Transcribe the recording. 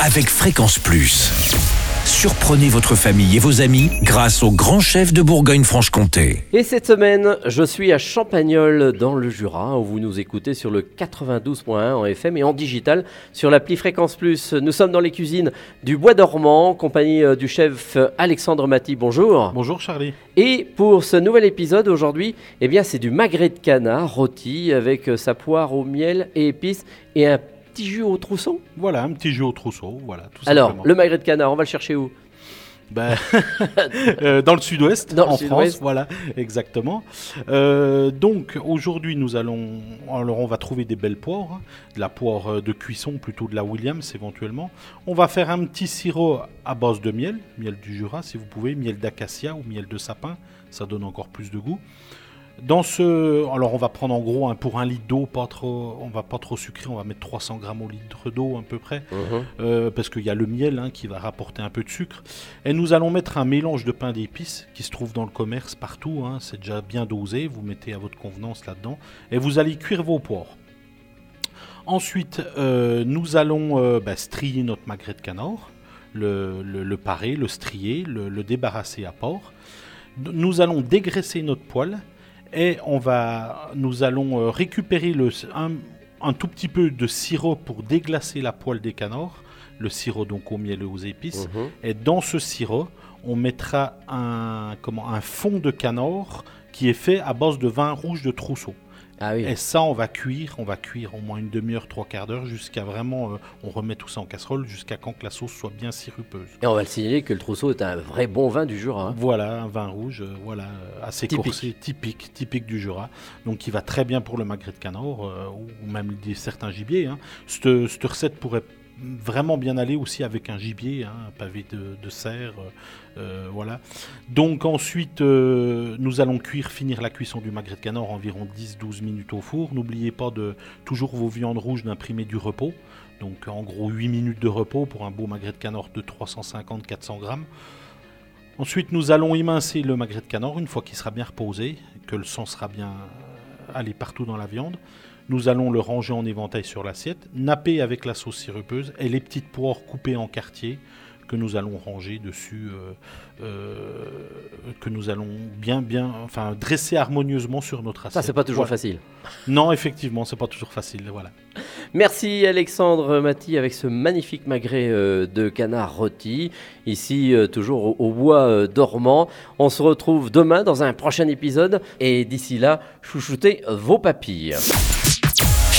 avec Fréquence Plus. Surprenez votre famille et vos amis grâce au grand chef de Bourgogne-Franche-Comté. Et cette semaine, je suis à Champagnol dans le Jura où vous nous écoutez sur le 92.1 en FM et en digital sur l'appli Fréquence Plus. Nous sommes dans les cuisines du Bois dormant, en compagnie euh, du chef Alexandre Maty. Bonjour. Bonjour Charlie. Et pour ce nouvel épisode aujourd'hui, eh bien c'est du magret de canard rôti avec euh, sa poire au miel et épices et un petit jus au trousseau. Voilà, un petit jus au trousseau, voilà. Tout Alors, simplement. le magret de canard, on va le chercher où? Ben, euh, dans le sud-ouest, le en sud-ouest. France, voilà, exactement. Euh, donc aujourd'hui, nous allons, alors on va trouver des belles poires, hein, de la poire euh, de cuisson, plutôt de la Williams éventuellement. On va faire un petit sirop à base de miel, miel du Jura si vous pouvez, miel d'acacia ou miel de sapin, ça donne encore plus de goût. Dans ce, alors on va prendre en gros pour un litre d'eau, pas trop, on va pas trop sucrer, on va mettre 300 grammes au litre d'eau à peu près. Euh, parce qu'il y a le miel hein, qui va rapporter un peu de sucre. Et nous allons mettre un mélange de pain d'épices qui se trouve dans le commerce partout. hein, c'est déjà bien dosé. Vous mettez à votre convenance là-dedans. Et vous allez cuire vos poires. Ensuite, euh, nous allons euh, bah, strier notre magret de canard, le, le- le parer, le strier, le, le débarrasser à. D- Nous allons dégraisser notre poêle et on va, nous allons euh, récupérer le, un, un tout petit peu de sirop pour déglacer la poêle des canards, le sirop donc au miel et aux épices. Mhm. Et dans ce sirop, on mettra un, comment, un fond de canard qui est fait à base de vin rouge de trousseau. Ah oui. Et ça, on va cuire, on va cuire au moins une demi-heure, trois quarts d'heure, jusqu'à vraiment, euh, on remet tout ça en casserole, jusqu'à quand que la sauce soit bien sirupeuse. Et on va le signaler que le trousseau est un vrai bon vin du Jura. hein. Voilà, un vin rouge, euh, voilà, assez Typique. typique, typique du Jura. Donc, qui va très bien pour le magret de canard, euh, ou même certains gibiers. hein. Cette, cette recette pourrait vraiment bien aller aussi avec un gibier, hein, un pavé de, de cerf, euh, euh, voilà. Donc ensuite, euh, nous allons cuire, finir la cuisson du magret de canard environ 10-12 minutes au four. N'oubliez pas de toujours vos viandes rouges d'imprimer du repos. Donc en gros 8 minutes de repos pour un beau magret de canard de 350-400 grammes. Ensuite, nous allons émincer le magret de canard une fois qu'il sera bien reposé, que le sang sera bien allé partout dans la viande. Nous allons le ranger en éventail sur l'assiette, napper avec la sauce sirupeuse et les petites poires coupées en quartiers que nous allons ranger dessus, euh, euh, que nous allons bien, bien, enfin dresser harmonieusement sur notre assiette. Ça, c'est pas toujours Voilà. facile. Non, effectivement, c'est pas toujours facile. Voilà. Merci Alexandre Maty avec ce magnifique magret euh, de canard rôti. Ici, toujours au, bois dormant. On se retrouve demain dans un prochain épisode. Et d'ici là, chouchoutez vos papilles.